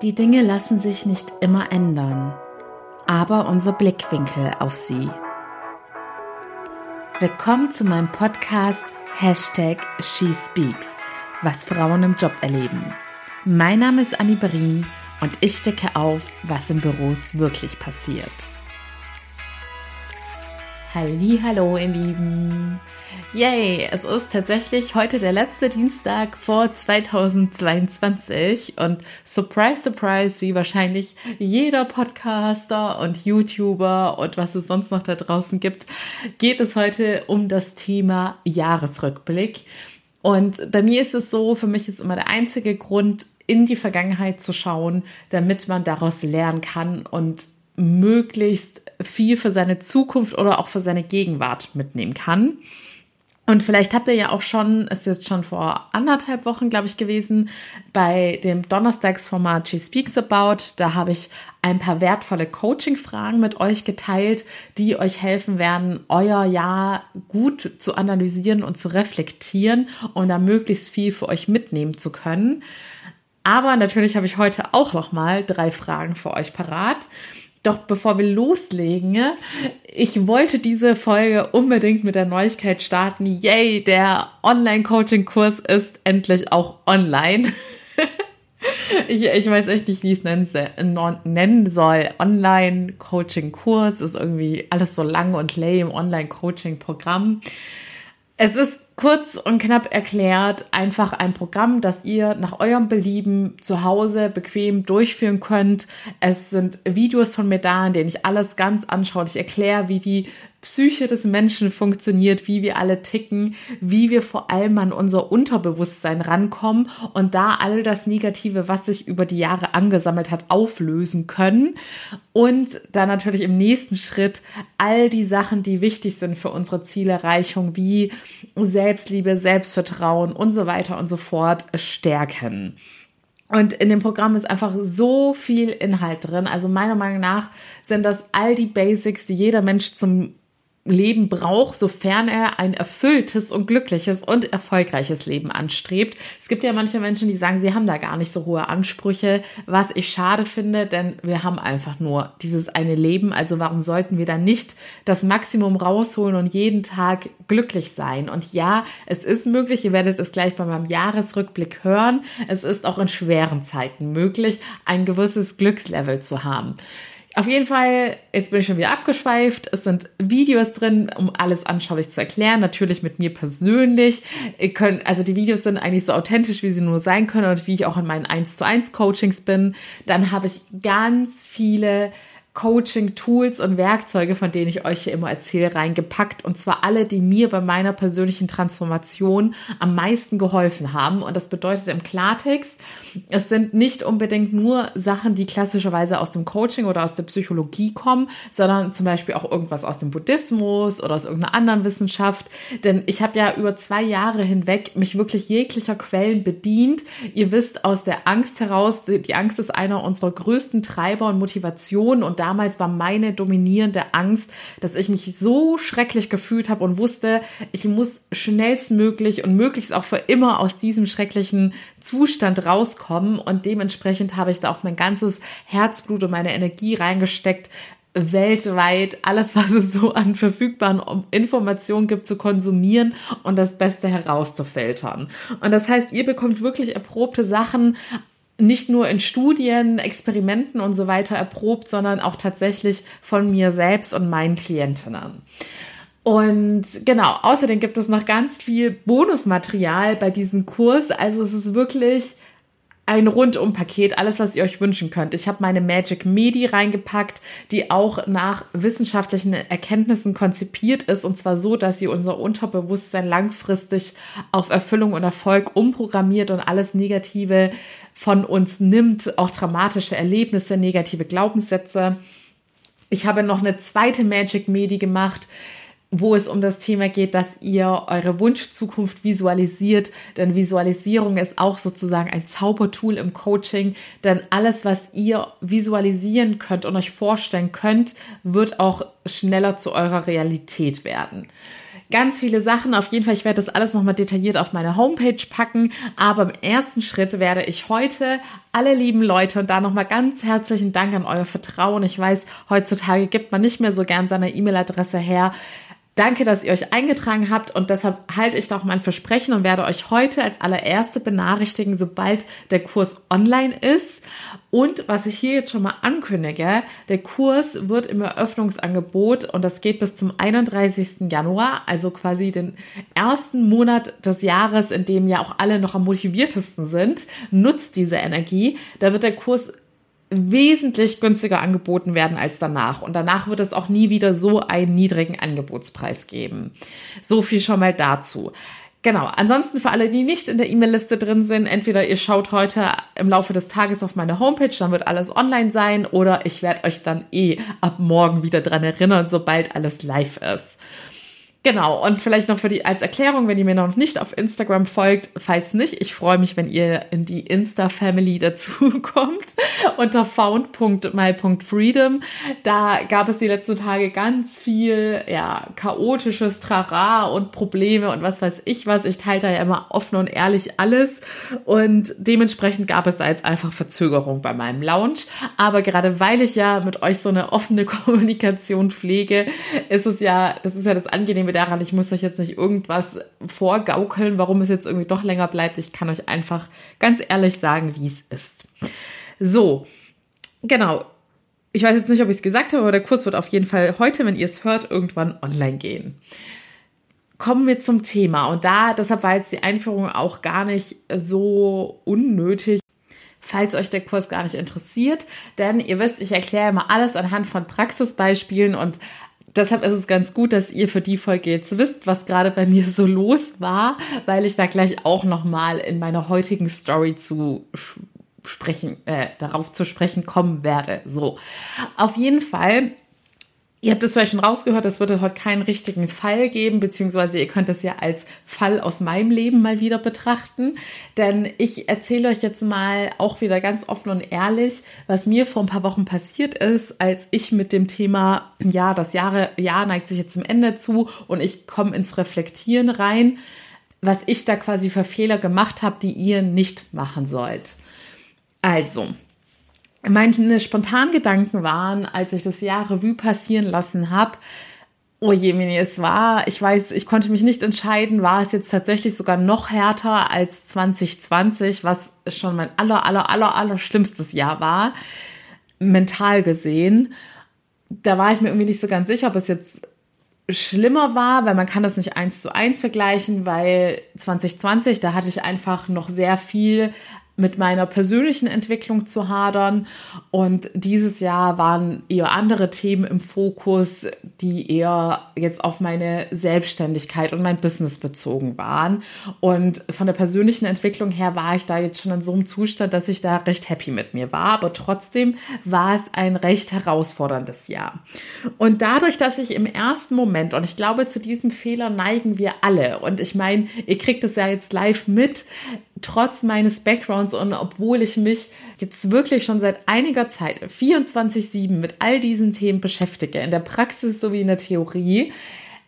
Die Dinge lassen sich nicht immer ändern, aber unser Blickwinkel auf sie. Willkommen zu meinem Podcast Hashtag SheSpeaks, was Frauen im Job erleben. Mein Name ist Annie Berin und ich decke auf, was in Büros wirklich passiert. Hallo, ihr Lieben. Yay, es ist tatsächlich heute der letzte Dienstag vor 2022 und surprise, surprise, wie wahrscheinlich jeder Podcaster und YouTuber und was es sonst noch da draußen gibt, geht es heute um das Thema Jahresrückblick. Und bei mir ist es so, für mich ist immer der einzige Grund, in die Vergangenheit zu schauen, damit man daraus lernen kann und möglichst viel für seine Zukunft oder auch für seine Gegenwart mitnehmen kann. Und vielleicht habt ihr ja auch schon, ist jetzt schon vor anderthalb Wochen, glaube ich, gewesen, bei dem Donnerstagsformat She Speaks About. Da habe ich ein paar wertvolle Coaching-Fragen mit euch geteilt, die euch helfen werden, euer Jahr gut zu analysieren und zu reflektieren und da möglichst viel für euch mitnehmen zu können. Aber natürlich habe ich heute auch noch mal drei Fragen für euch parat. Doch bevor wir loslegen, ich wollte diese Folge unbedingt mit der Neuigkeit starten. Yay, der Online-Coaching-Kurs ist endlich auch online. ich, ich weiß echt nicht, wie ich es nennen soll. Online-Coaching-Kurs ist irgendwie alles so lang und lame. Online-Coaching-Programm. Es ist kurz und knapp erklärt einfach ein Programm, das ihr nach eurem Belieben zu Hause bequem durchführen könnt. Es sind Videos von mir da, in denen ich alles ganz anschaulich erkläre, wie die Psyche des Menschen funktioniert, wie wir alle ticken, wie wir vor allem an unser Unterbewusstsein rankommen und da all das Negative, was sich über die Jahre angesammelt hat, auflösen können. Und dann natürlich im nächsten Schritt all die Sachen, die wichtig sind für unsere Zielerreichung, wie Selbstliebe, Selbstvertrauen und so weiter und so fort stärken. Und in dem Programm ist einfach so viel Inhalt drin. Also meiner Meinung nach sind das all die Basics, die jeder Mensch zum Leben braucht, sofern er ein erfülltes und glückliches und erfolgreiches Leben anstrebt. Es gibt ja manche Menschen, die sagen, sie haben da gar nicht so hohe Ansprüche, was ich schade finde, denn wir haben einfach nur dieses eine Leben. Also warum sollten wir dann nicht das Maximum rausholen und jeden Tag glücklich sein? Und ja, es ist möglich, ihr werdet es gleich bei meinem Jahresrückblick hören. Es ist auch in schweren Zeiten möglich, ein gewisses Glückslevel zu haben. Auf jeden Fall, jetzt bin ich schon wieder abgeschweift. Es sind Videos drin, um alles anschaulich zu erklären. Natürlich mit mir persönlich. Ihr könnt, also die Videos sind eigentlich so authentisch, wie sie nur sein können und wie ich auch in meinen 1 zu 1 Coachings bin. Dann habe ich ganz viele Coaching-Tools und Werkzeuge, von denen ich euch hier immer erzähle, reingepackt. Und zwar alle, die mir bei meiner persönlichen Transformation am meisten geholfen haben. Und das bedeutet im Klartext, es sind nicht unbedingt nur Sachen, die klassischerweise aus dem Coaching oder aus der Psychologie kommen, sondern zum Beispiel auch irgendwas aus dem Buddhismus oder aus irgendeiner anderen Wissenschaft. Denn ich habe ja über zwei Jahre hinweg mich wirklich jeglicher Quellen bedient. Ihr wisst aus der Angst heraus, die Angst ist einer unserer größten Treiber und Motivationen und da damals war meine dominierende Angst, dass ich mich so schrecklich gefühlt habe und wusste, ich muss schnellstmöglich und möglichst auch für immer aus diesem schrecklichen Zustand rauskommen. Und dementsprechend habe ich da auch mein ganzes Herzblut und meine Energie reingesteckt, weltweit alles, was es so an verfügbaren Informationen gibt, zu konsumieren und das Beste herauszufiltern. Und das heißt, ihr bekommt wirklich erprobte Sachen nicht nur in Studien, Experimenten und so weiter erprobt, sondern auch tatsächlich von mir selbst und meinen Klientinnen. Und genau, außerdem gibt es noch ganz viel Bonusmaterial bei diesem Kurs. Also es ist wirklich ein Rundum-Paket, alles, was ihr euch wünschen könnt. Ich habe meine Magic Medi reingepackt, die auch nach wissenschaftlichen Erkenntnissen konzipiert ist und zwar so, dass sie unser Unterbewusstsein langfristig auf Erfüllung und Erfolg umprogrammiert und alles Negative von uns nimmt, auch dramatische Erlebnisse, negative Glaubenssätze. Ich habe noch eine zweite Magic Medi gemacht, wo es um das Thema geht, dass ihr eure Wunschzukunft visualisiert. Denn Visualisierung ist auch sozusagen ein Zaubertool im Coaching. Denn alles, was ihr visualisieren könnt und euch vorstellen könnt, wird auch schneller zu eurer Realität werden. Ganz viele Sachen. Auf jeden Fall, ich werde das alles nochmal detailliert auf meine Homepage packen. Aber im ersten Schritt werde ich heute alle lieben Leute und da nochmal ganz herzlichen Dank an euer Vertrauen. Ich weiß, heutzutage gibt man nicht mehr so gern seine E-Mail-Adresse her Danke, dass ihr euch eingetragen habt und deshalb halte ich doch mein Versprechen und werde euch heute als allererste benachrichtigen, sobald der Kurs online ist. Und was ich hier jetzt schon mal ankündige, der Kurs wird im Eröffnungsangebot und das geht bis zum 31. Januar, also quasi den ersten Monat des Jahres, in dem ja auch alle noch am motiviertesten sind, nutzt diese Energie. Da wird der Kurs wesentlich günstiger angeboten werden als danach. Und danach wird es auch nie wieder so einen niedrigen Angebotspreis geben. So viel schon mal dazu. Genau. Ansonsten für alle, die nicht in der E-Mail-Liste drin sind, entweder ihr schaut heute im Laufe des Tages auf meine Homepage, dann wird alles online sein, oder ich werde euch dann eh ab morgen wieder dran erinnern, sobald alles live ist. Genau, und vielleicht noch für die als Erklärung, wenn ihr mir noch nicht auf Instagram folgt, falls nicht, ich freue mich, wenn ihr in die Insta-Family dazukommt unter found.my.freedom. Da gab es die letzten Tage ganz viel, ja, chaotisches Trara und Probleme und was weiß ich was. Ich teile da ja immer offen und ehrlich alles und dementsprechend gab es da jetzt einfach Verzögerung bei meinem Launch. Aber gerade weil ich ja mit euch so eine offene Kommunikation pflege, ist es ja, das ist ja das Angenehme daran, ich muss euch jetzt nicht irgendwas vorgaukeln, warum es jetzt irgendwie doch länger bleibt. Ich kann euch einfach ganz ehrlich sagen, wie es ist. So, genau. Ich weiß jetzt nicht, ob ich es gesagt habe, aber der Kurs wird auf jeden Fall heute, wenn ihr es hört, irgendwann online gehen. Kommen wir zum Thema. Und da, deshalb war jetzt die Einführung auch gar nicht so unnötig falls euch der Kurs gar nicht interessiert. Denn ihr wisst, ich erkläre immer alles anhand von Praxisbeispielen und deshalb ist es ganz gut, dass ihr für die Folge jetzt wisst, was gerade bei mir so los war, weil ich da gleich auch noch mal in meiner heutigen Story zu sprechen, äh, darauf zu sprechen kommen werde. So, auf jeden Fall Ihr habt es vielleicht schon rausgehört, es würde heute keinen richtigen Fall geben, beziehungsweise ihr könnt es ja als Fall aus meinem Leben mal wieder betrachten. Denn ich erzähle euch jetzt mal auch wieder ganz offen und ehrlich, was mir vor ein paar Wochen passiert ist, als ich mit dem Thema, ja, das Jahre, Jahr neigt sich jetzt zum Ende zu und ich komme ins Reflektieren rein, was ich da quasi für Fehler gemacht habe, die ihr nicht machen sollt. Also, meine spontanen Gedanken waren, als ich das Jahr Revue passieren lassen habe, oh je, es war, ich weiß, ich konnte mich nicht entscheiden, war es jetzt tatsächlich sogar noch härter als 2020, was schon mein aller, aller, aller, aller schlimmstes Jahr war, mental gesehen. Da war ich mir irgendwie nicht so ganz sicher, ob es jetzt schlimmer war, weil man kann das nicht eins zu eins vergleichen, weil 2020, da hatte ich einfach noch sehr viel mit meiner persönlichen Entwicklung zu hadern. Und dieses Jahr waren eher andere Themen im Fokus, die eher jetzt auf meine Selbstständigkeit und mein Business bezogen waren. Und von der persönlichen Entwicklung her war ich da jetzt schon in so einem Zustand, dass ich da recht happy mit mir war. Aber trotzdem war es ein recht herausforderndes Jahr. Und dadurch, dass ich im ersten Moment, und ich glaube, zu diesem Fehler neigen wir alle. Und ich meine, ihr kriegt es ja jetzt live mit, trotz meines Backgrounds und obwohl ich mich jetzt wirklich schon seit einiger Zeit 24-7 mit all diesen Themen beschäftige, in der Praxis sowie in der Theorie,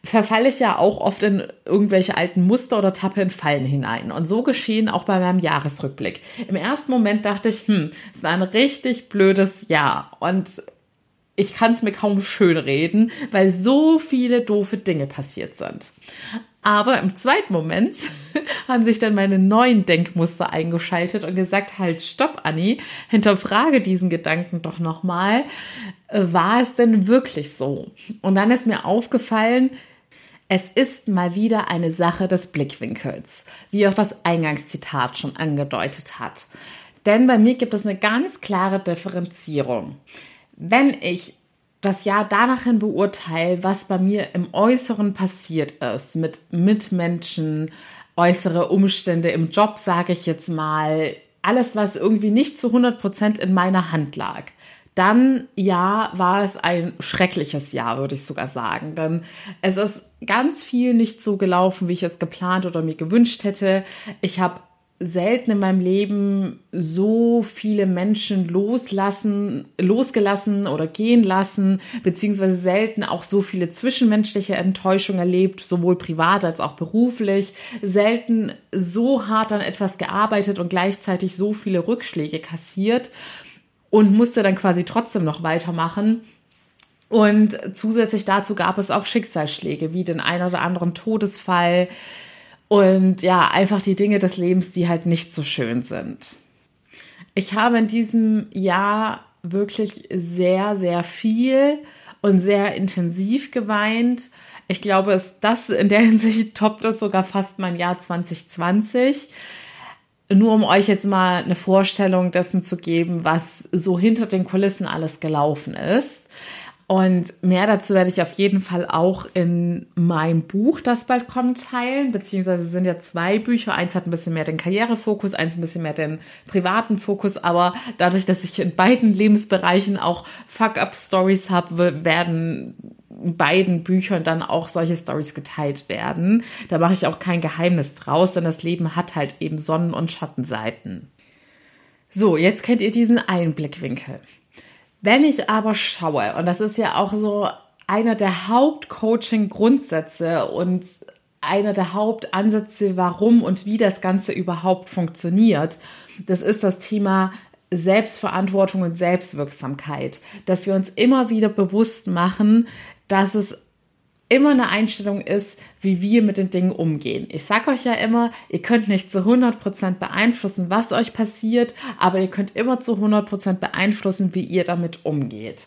verfalle ich ja auch oft in irgendwelche alten Muster oder tappe in Fallen hinein. Und so geschehen auch bei meinem Jahresrückblick. Im ersten Moment dachte ich, hm, es war ein richtig blödes Jahr. Und ich kann es mir kaum schön reden, weil so viele doofe Dinge passiert sind. Aber im zweiten Moment haben sich dann meine neuen Denkmuster eingeschaltet und gesagt, halt, stopp, Anni, hinterfrage diesen Gedanken doch nochmal. War es denn wirklich so? Und dann ist mir aufgefallen, es ist mal wieder eine Sache des Blickwinkels, wie auch das Eingangszitat schon angedeutet hat. Denn bei mir gibt es eine ganz klare Differenzierung. Wenn ich das Jahr danach hin beurteile, was bei mir im Äußeren passiert ist, mit Mitmenschen, äußere Umstände im Job, sage ich jetzt mal, alles, was irgendwie nicht zu 100 Prozent in meiner Hand lag, dann ja, war es ein schreckliches Jahr, würde ich sogar sagen. Denn es ist ganz viel nicht so gelaufen, wie ich es geplant oder mir gewünscht hätte. Ich habe selten in meinem Leben so viele Menschen loslassen, losgelassen oder gehen lassen, beziehungsweise selten auch so viele zwischenmenschliche Enttäuschungen erlebt, sowohl privat als auch beruflich, selten so hart an etwas gearbeitet und gleichzeitig so viele Rückschläge kassiert und musste dann quasi trotzdem noch weitermachen. Und zusätzlich dazu gab es auch Schicksalsschläge, wie den ein oder anderen Todesfall, und ja, einfach die Dinge des Lebens, die halt nicht so schön sind. Ich habe in diesem Jahr wirklich sehr, sehr viel und sehr intensiv geweint. Ich glaube, es, das in der Hinsicht toppt es sogar fast mein Jahr 2020. Nur um euch jetzt mal eine Vorstellung dessen zu geben, was so hinter den Kulissen alles gelaufen ist. Und mehr dazu werde ich auf jeden Fall auch in meinem Buch, das bald kommt, teilen. Beziehungsweise sind ja zwei Bücher. Eins hat ein bisschen mehr den Karrierefokus, eins ein bisschen mehr den privaten Fokus. Aber dadurch, dass ich in beiden Lebensbereichen auch Fuck-up-Stories habe, werden beiden Büchern dann auch solche Stories geteilt werden. Da mache ich auch kein Geheimnis draus, denn das Leben hat halt eben Sonnen- und Schattenseiten. So, jetzt kennt ihr diesen Einblickwinkel. Wenn ich aber schaue, und das ist ja auch so einer der Hauptcoaching-Grundsätze und einer der Hauptansätze, warum und wie das Ganze überhaupt funktioniert, das ist das Thema Selbstverantwortung und Selbstwirksamkeit, dass wir uns immer wieder bewusst machen, dass es immer eine Einstellung ist, wie wir mit den Dingen umgehen. Ich sag euch ja immer, ihr könnt nicht zu 100% beeinflussen, was euch passiert, aber ihr könnt immer zu 100% beeinflussen, wie ihr damit umgeht.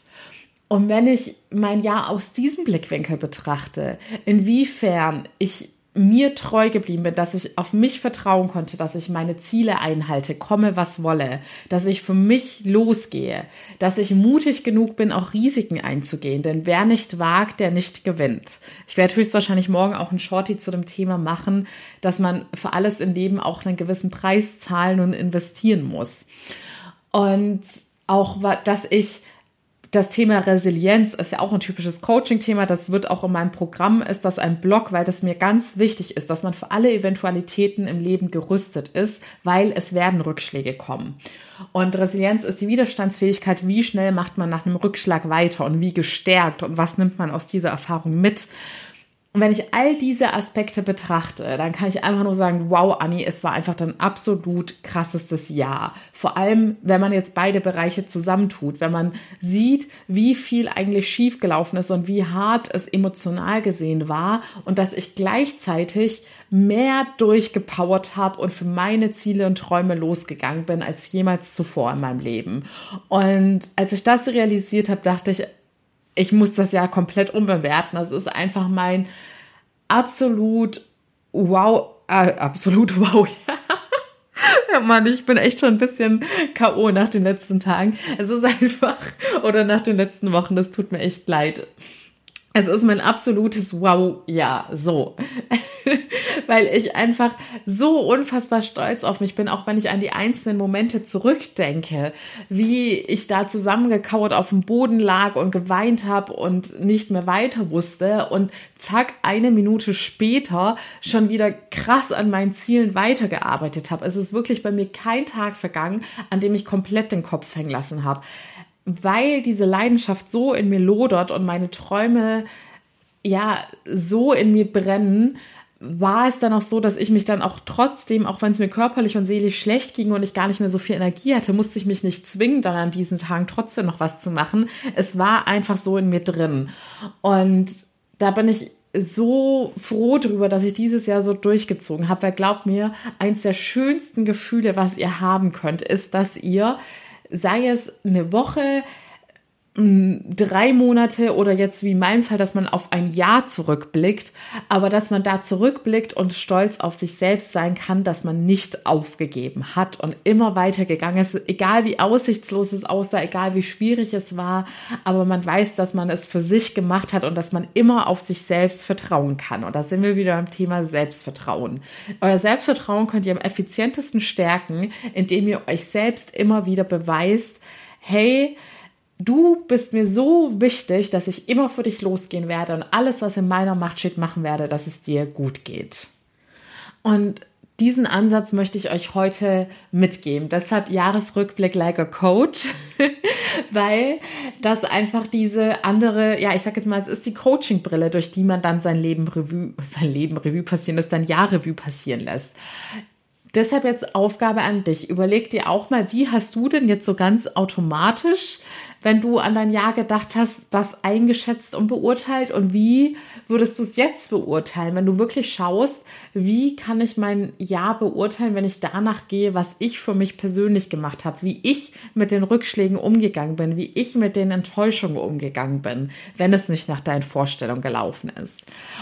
Und wenn ich mein Jahr aus diesem Blickwinkel betrachte, inwiefern ich mir treu geblieben bin, dass ich auf mich vertrauen konnte, dass ich meine Ziele einhalte, komme was wolle, dass ich für mich losgehe, dass ich mutig genug bin, auch Risiken einzugehen, denn wer nicht wagt, der nicht gewinnt. Ich werde höchstwahrscheinlich morgen auch ein Shorty zu dem Thema machen, dass man für alles im Leben auch einen gewissen Preis zahlen und investieren muss. Und auch, dass ich das Thema Resilienz ist ja auch ein typisches Coaching-Thema. Das wird auch in meinem Programm, ist das ein Blog, weil das mir ganz wichtig ist, dass man für alle Eventualitäten im Leben gerüstet ist, weil es werden Rückschläge kommen. Und Resilienz ist die Widerstandsfähigkeit, wie schnell macht man nach einem Rückschlag weiter und wie gestärkt und was nimmt man aus dieser Erfahrung mit. Und wenn ich all diese Aspekte betrachte, dann kann ich einfach nur sagen, wow, Anni, es war einfach dein absolut krassestes Jahr. Vor allem, wenn man jetzt beide Bereiche zusammentut, wenn man sieht, wie viel eigentlich schiefgelaufen ist und wie hart es emotional gesehen war und dass ich gleichzeitig mehr durchgepowert habe und für meine Ziele und Träume losgegangen bin als jemals zuvor in meinem Leben. Und als ich das realisiert habe, dachte ich, ich muss das ja komplett umbewerten. Das ist einfach mein absolut wow, äh, absolut wow. Ja, Mann, ich bin echt schon ein bisschen K.O. nach den letzten Tagen. Es ist einfach, oder nach den letzten Wochen, das tut mir echt leid. Es ist mein absolutes Wow, ja, so. Weil ich einfach so unfassbar stolz auf mich bin, auch wenn ich an die einzelnen Momente zurückdenke, wie ich da zusammengekauert auf dem Boden lag und geweint habe und nicht mehr weiter wusste und zack, eine Minute später schon wieder krass an meinen Zielen weitergearbeitet habe. Es ist wirklich bei mir kein Tag vergangen, an dem ich komplett den Kopf hängen lassen habe weil diese Leidenschaft so in mir lodert und meine Träume ja so in mir brennen, war es dann auch so, dass ich mich dann auch trotzdem, auch wenn es mir körperlich und seelisch schlecht ging und ich gar nicht mehr so viel Energie hatte, musste ich mich nicht zwingen, dann an diesen Tagen trotzdem noch was zu machen. Es war einfach so in mir drin. Und da bin ich so froh darüber, dass ich dieses Jahr so durchgezogen habe, weil glaubt mir, eins der schönsten Gefühle, was ihr haben könnt, ist, dass ihr sei es eine Woche, drei Monate oder jetzt wie in meinem Fall, dass man auf ein Jahr zurückblickt, aber dass man da zurückblickt und stolz auf sich selbst sein kann, dass man nicht aufgegeben hat und immer weitergegangen ist, egal wie aussichtslos es aussah, egal wie schwierig es war, aber man weiß, dass man es für sich gemacht hat und dass man immer auf sich selbst vertrauen kann. Und da sind wir wieder beim Thema Selbstvertrauen. Euer Selbstvertrauen könnt ihr am effizientesten stärken, indem ihr euch selbst immer wieder beweist, hey, Du bist mir so wichtig, dass ich immer für dich losgehen werde und alles, was in meiner Macht steht, machen werde, dass es dir gut geht. Und diesen Ansatz möchte ich euch heute mitgeben. Deshalb Jahresrückblick like a Coach, weil das einfach diese andere, ja, ich sag jetzt mal, es ist die Coaching-Brille, durch die man dann sein Leben Revue, sein Leben Revue passieren lässt, sein Jahr Revue passieren lässt. Deshalb jetzt Aufgabe an dich. Überleg dir auch mal, wie hast du denn jetzt so ganz automatisch, wenn du an dein Jahr gedacht hast, das eingeschätzt und beurteilt und wie würdest du es jetzt beurteilen, wenn du wirklich schaust, wie kann ich mein Jahr beurteilen, wenn ich danach gehe, was ich für mich persönlich gemacht habe, wie ich mit den Rückschlägen umgegangen bin, wie ich mit den Enttäuschungen umgegangen bin, wenn es nicht nach deinen Vorstellungen gelaufen ist.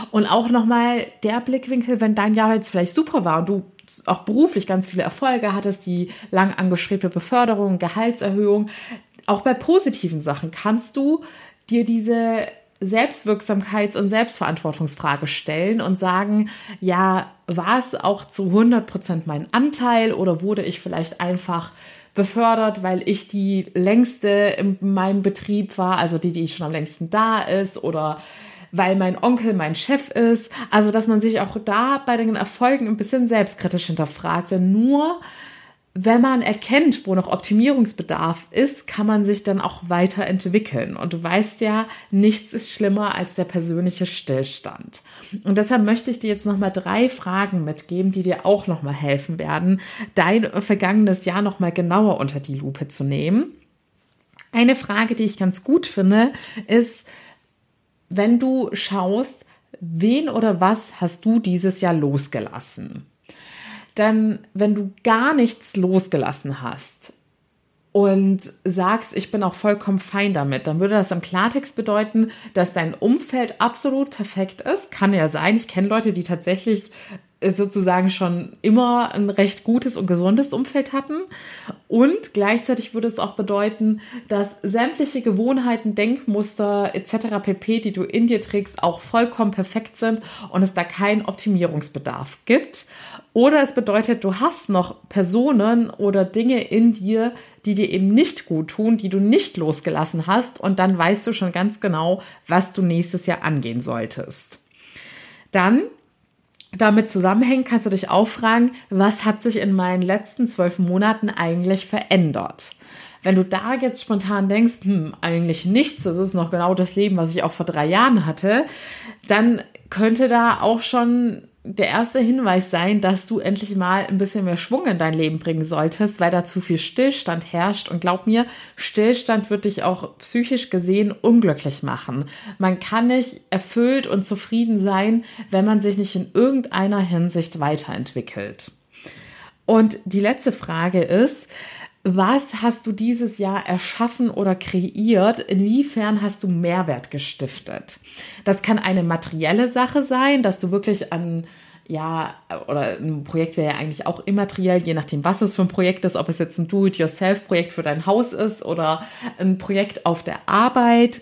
Und auch nochmal der Blickwinkel, wenn dein Jahr jetzt vielleicht super war und du auch beruflich ganz viele Erfolge hattest, die lang angestrebte Beförderung, Gehaltserhöhung. Auch bei positiven Sachen kannst du dir diese Selbstwirksamkeits- und Selbstverantwortungsfrage stellen und sagen, ja, war es auch zu 100 Prozent mein Anteil oder wurde ich vielleicht einfach befördert, weil ich die längste in meinem Betrieb war, also die, die schon am längsten da ist oder weil mein Onkel mein Chef ist. Also, dass man sich auch da bei den Erfolgen ein bisschen selbstkritisch hinterfragt. Denn nur wenn man erkennt, wo noch Optimierungsbedarf ist, kann man sich dann auch weiterentwickeln. Und du weißt ja, nichts ist schlimmer als der persönliche Stillstand. Und deshalb möchte ich dir jetzt nochmal drei Fragen mitgeben, die dir auch nochmal helfen werden, dein vergangenes Jahr nochmal genauer unter die Lupe zu nehmen. Eine Frage, die ich ganz gut finde, ist, wenn du schaust, wen oder was hast du dieses Jahr losgelassen? Denn wenn du gar nichts losgelassen hast und sagst, ich bin auch vollkommen fein damit, dann würde das im Klartext bedeuten, dass dein Umfeld absolut perfekt ist. Kann ja sein. Ich kenne Leute, die tatsächlich sozusagen schon immer ein recht gutes und gesundes Umfeld hatten. Und gleichzeitig würde es auch bedeuten, dass sämtliche Gewohnheiten, Denkmuster etc. pp, die du in dir trägst, auch vollkommen perfekt sind und es da keinen Optimierungsbedarf gibt. Oder es bedeutet, du hast noch Personen oder Dinge in dir, die dir eben nicht gut tun, die du nicht losgelassen hast und dann weißt du schon ganz genau, was du nächstes Jahr angehen solltest. Dann damit zusammenhängen, kannst du dich auch fragen, was hat sich in meinen letzten zwölf Monaten eigentlich verändert? Wenn du da jetzt spontan denkst, hm, eigentlich nichts, das ist noch genau das Leben, was ich auch vor drei Jahren hatte, dann könnte da auch schon der erste Hinweis sein, dass du endlich mal ein bisschen mehr Schwung in dein Leben bringen solltest, weil da zu viel Stillstand herrscht. Und glaub mir, Stillstand wird dich auch psychisch gesehen unglücklich machen. Man kann nicht erfüllt und zufrieden sein, wenn man sich nicht in irgendeiner Hinsicht weiterentwickelt. Und die letzte Frage ist, was hast du dieses Jahr erschaffen oder kreiert? Inwiefern hast du Mehrwert gestiftet? Das kann eine materielle Sache sein, dass du wirklich an ja, oder ein Projekt wäre ja eigentlich auch immateriell, je nachdem, was es für ein Projekt ist, ob es jetzt ein Do-it-yourself-Projekt für dein Haus ist oder ein Projekt auf der Arbeit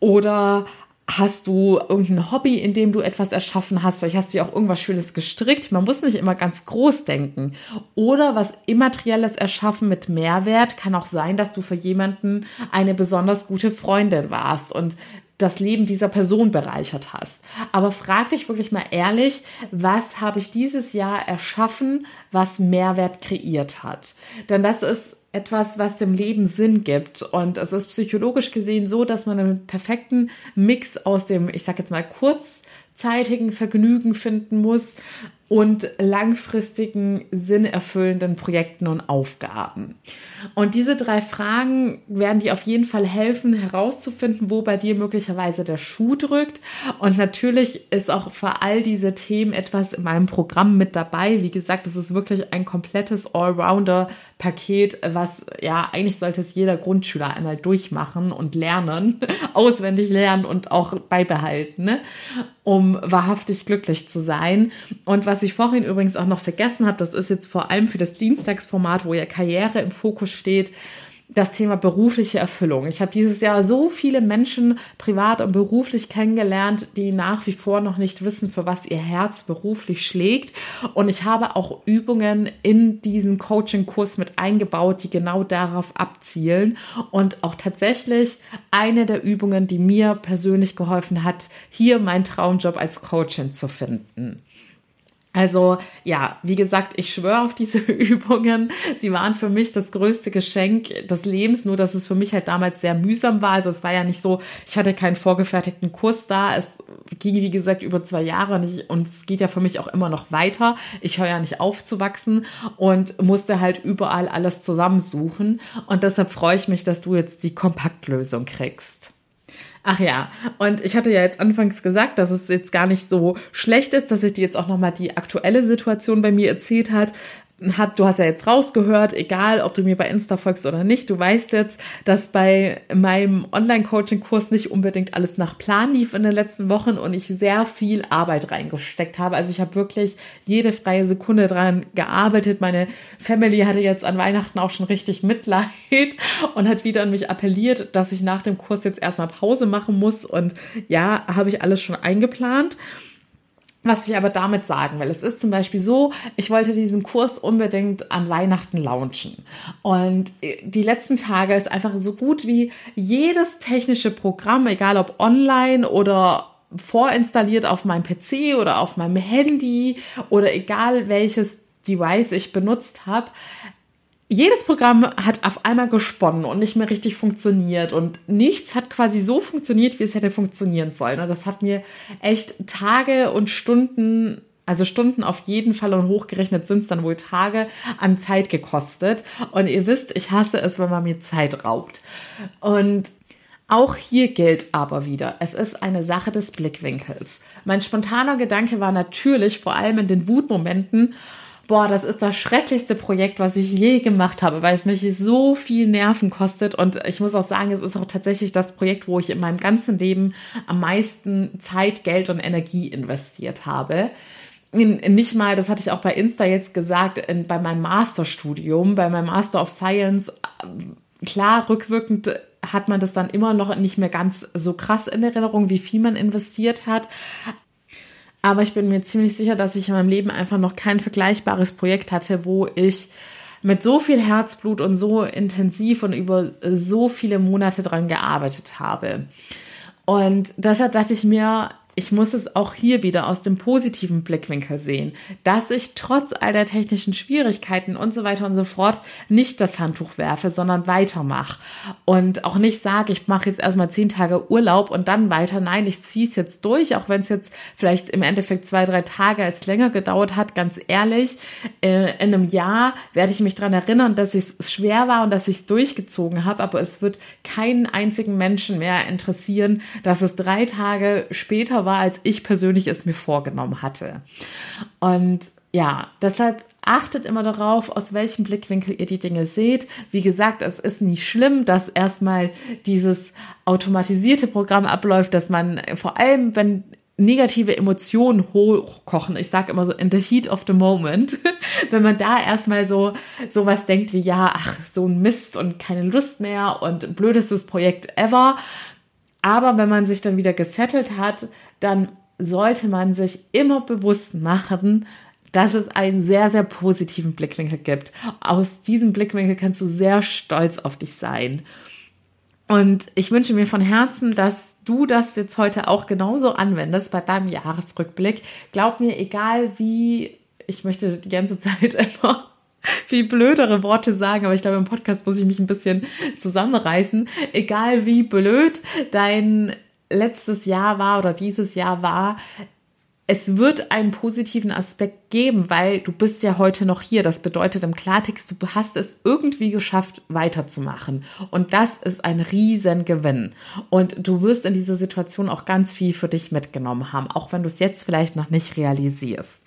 oder Hast du irgendein Hobby, in dem du etwas erschaffen hast? Vielleicht hast du ja auch irgendwas Schönes gestrickt. Man muss nicht immer ganz groß denken. Oder was Immaterielles erschaffen mit Mehrwert kann auch sein, dass du für jemanden eine besonders gute Freundin warst und das Leben dieser Person bereichert hast. Aber frag dich wirklich mal ehrlich, was habe ich dieses Jahr erschaffen, was Mehrwert kreiert hat? Denn das ist etwas, was dem Leben Sinn gibt. Und es ist psychologisch gesehen so, dass man einen perfekten Mix aus dem, ich sag jetzt mal, kurzzeitigen Vergnügen finden muss und langfristigen, sinnerfüllenden Projekten und Aufgaben. Und diese drei Fragen werden dir auf jeden Fall helfen, herauszufinden, wo bei dir möglicherweise der Schuh drückt. Und natürlich ist auch für all diese Themen etwas in meinem Programm mit dabei. Wie gesagt, es ist wirklich ein komplettes Allrounder-Paket, was ja eigentlich sollte es jeder Grundschüler einmal durchmachen und lernen, auswendig lernen und auch beibehalten. Ne? Um wahrhaftig glücklich zu sein. Und was ich vorhin übrigens auch noch vergessen habe, das ist jetzt vor allem für das Dienstagsformat, wo ja Karriere im Fokus steht, das Thema berufliche Erfüllung. Ich habe dieses Jahr so viele Menschen privat und beruflich kennengelernt, die nach wie vor noch nicht wissen, für was ihr Herz beruflich schlägt. Und ich habe auch Übungen in diesen Coaching-Kurs mit eingebaut, die genau darauf abzielen. Und auch tatsächlich eine der Übungen, die mir persönlich geholfen hat, hier meinen Traumjob als Coachin zu finden. Also ja, wie gesagt, ich schwöre auf diese Übungen. Sie waren für mich das größte Geschenk des Lebens, nur dass es für mich halt damals sehr mühsam war. Also es war ja nicht so, ich hatte keinen vorgefertigten Kurs da. Es ging, wie gesagt, über zwei Jahre und, ich, und es geht ja für mich auch immer noch weiter. Ich höre ja nicht auf zu wachsen und musste halt überall alles zusammensuchen. Und deshalb freue ich mich, dass du jetzt die Kompaktlösung kriegst. Ach ja, und ich hatte ja jetzt anfangs gesagt, dass es jetzt gar nicht so schlecht ist, dass ich dir jetzt auch nochmal die aktuelle Situation bei mir erzählt hat, hab, du hast ja jetzt rausgehört, egal ob du mir bei Insta folgst oder nicht, du weißt jetzt, dass bei meinem Online-Coaching-Kurs nicht unbedingt alles nach Plan lief in den letzten Wochen und ich sehr viel Arbeit reingesteckt habe. Also ich habe wirklich jede freie Sekunde dran gearbeitet. Meine Family hatte jetzt an Weihnachten auch schon richtig Mitleid und hat wieder an mich appelliert, dass ich nach dem Kurs jetzt erstmal Pause machen muss. Und ja, habe ich alles schon eingeplant. Was ich aber damit sagen will, es ist zum Beispiel so, ich wollte diesen Kurs unbedingt an Weihnachten launchen. Und die letzten Tage ist einfach so gut wie jedes technische Programm, egal ob online oder vorinstalliert auf meinem PC oder auf meinem Handy oder egal welches Device ich benutzt habe, jedes Programm hat auf einmal gesponnen und nicht mehr richtig funktioniert und nichts hat quasi so funktioniert, wie es hätte funktionieren sollen. Und das hat mir echt Tage und Stunden, also Stunden auf jeden Fall und hochgerechnet sind es dann wohl Tage an Zeit gekostet. Und ihr wisst, ich hasse es, wenn man mir Zeit raubt. Und auch hier gilt aber wieder, es ist eine Sache des Blickwinkels. Mein spontaner Gedanke war natürlich, vor allem in den Wutmomenten, boah, das ist das schrecklichste Projekt, was ich je gemacht habe, weil es mich so viel Nerven kostet. Und ich muss auch sagen, es ist auch tatsächlich das Projekt, wo ich in meinem ganzen Leben am meisten Zeit, Geld und Energie investiert habe nicht mal, das hatte ich auch bei Insta jetzt gesagt, in, bei meinem Masterstudium, bei meinem Master of Science, klar, rückwirkend hat man das dann immer noch nicht mehr ganz so krass in Erinnerung, wie viel man investiert hat. Aber ich bin mir ziemlich sicher, dass ich in meinem Leben einfach noch kein vergleichbares Projekt hatte, wo ich mit so viel Herzblut und so intensiv und über so viele Monate dran gearbeitet habe. Und deshalb dachte ich mir, ich muss es auch hier wieder aus dem positiven Blickwinkel sehen, dass ich trotz all der technischen Schwierigkeiten und so weiter und so fort nicht das Handtuch werfe, sondern weitermache und auch nicht sage, ich mache jetzt erstmal zehn Tage Urlaub und dann weiter. Nein, ich ziehe es jetzt durch, auch wenn es jetzt vielleicht im Endeffekt zwei, drei Tage als länger gedauert hat. Ganz ehrlich, äh, in einem Jahr werde ich mich daran erinnern, dass es schwer war und dass ich es durchgezogen habe, aber es wird keinen einzigen Menschen mehr interessieren, dass es drei Tage später war als ich persönlich es mir vorgenommen hatte. Und ja, deshalb achtet immer darauf, aus welchem Blickwinkel ihr die Dinge seht. Wie gesagt, es ist nicht schlimm, dass erstmal dieses automatisierte Programm abläuft, dass man vor allem, wenn negative Emotionen hochkochen. Ich sage immer so in the heat of the moment. Wenn man da erstmal so sowas denkt wie ja, ach, so ein Mist und keine Lust mehr und blödestes Projekt ever, aber wenn man sich dann wieder gesettelt hat, dann sollte man sich immer bewusst machen, dass es einen sehr, sehr positiven Blickwinkel gibt. Aus diesem Blickwinkel kannst du sehr stolz auf dich sein. Und ich wünsche mir von Herzen, dass du das jetzt heute auch genauso anwendest bei deinem Jahresrückblick. Glaub mir, egal wie, ich möchte die ganze Zeit immer viel blödere Worte sagen, aber ich glaube, im Podcast muss ich mich ein bisschen zusammenreißen. Egal wie blöd dein letztes Jahr war oder dieses Jahr war, es wird einen positiven Aspekt geben, weil du bist ja heute noch hier. Das bedeutet im Klartext, du hast es irgendwie geschafft, weiterzumachen. Und das ist ein Riesengewinn. Und du wirst in dieser Situation auch ganz viel für dich mitgenommen haben, auch wenn du es jetzt vielleicht noch nicht realisierst.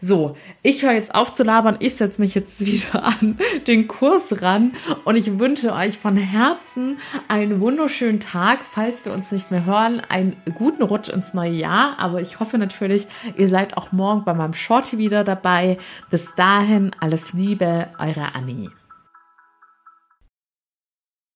So, ich höre jetzt auf zu labern. Ich setze mich jetzt wieder an den Kurs ran und ich wünsche euch von Herzen einen wunderschönen Tag. Falls wir uns nicht mehr hören, einen guten Rutsch ins neue Jahr. Aber ich hoffe natürlich, ihr seid auch morgen bei meinem Shorty wieder dabei. Bis dahin, alles Liebe, eure Annie.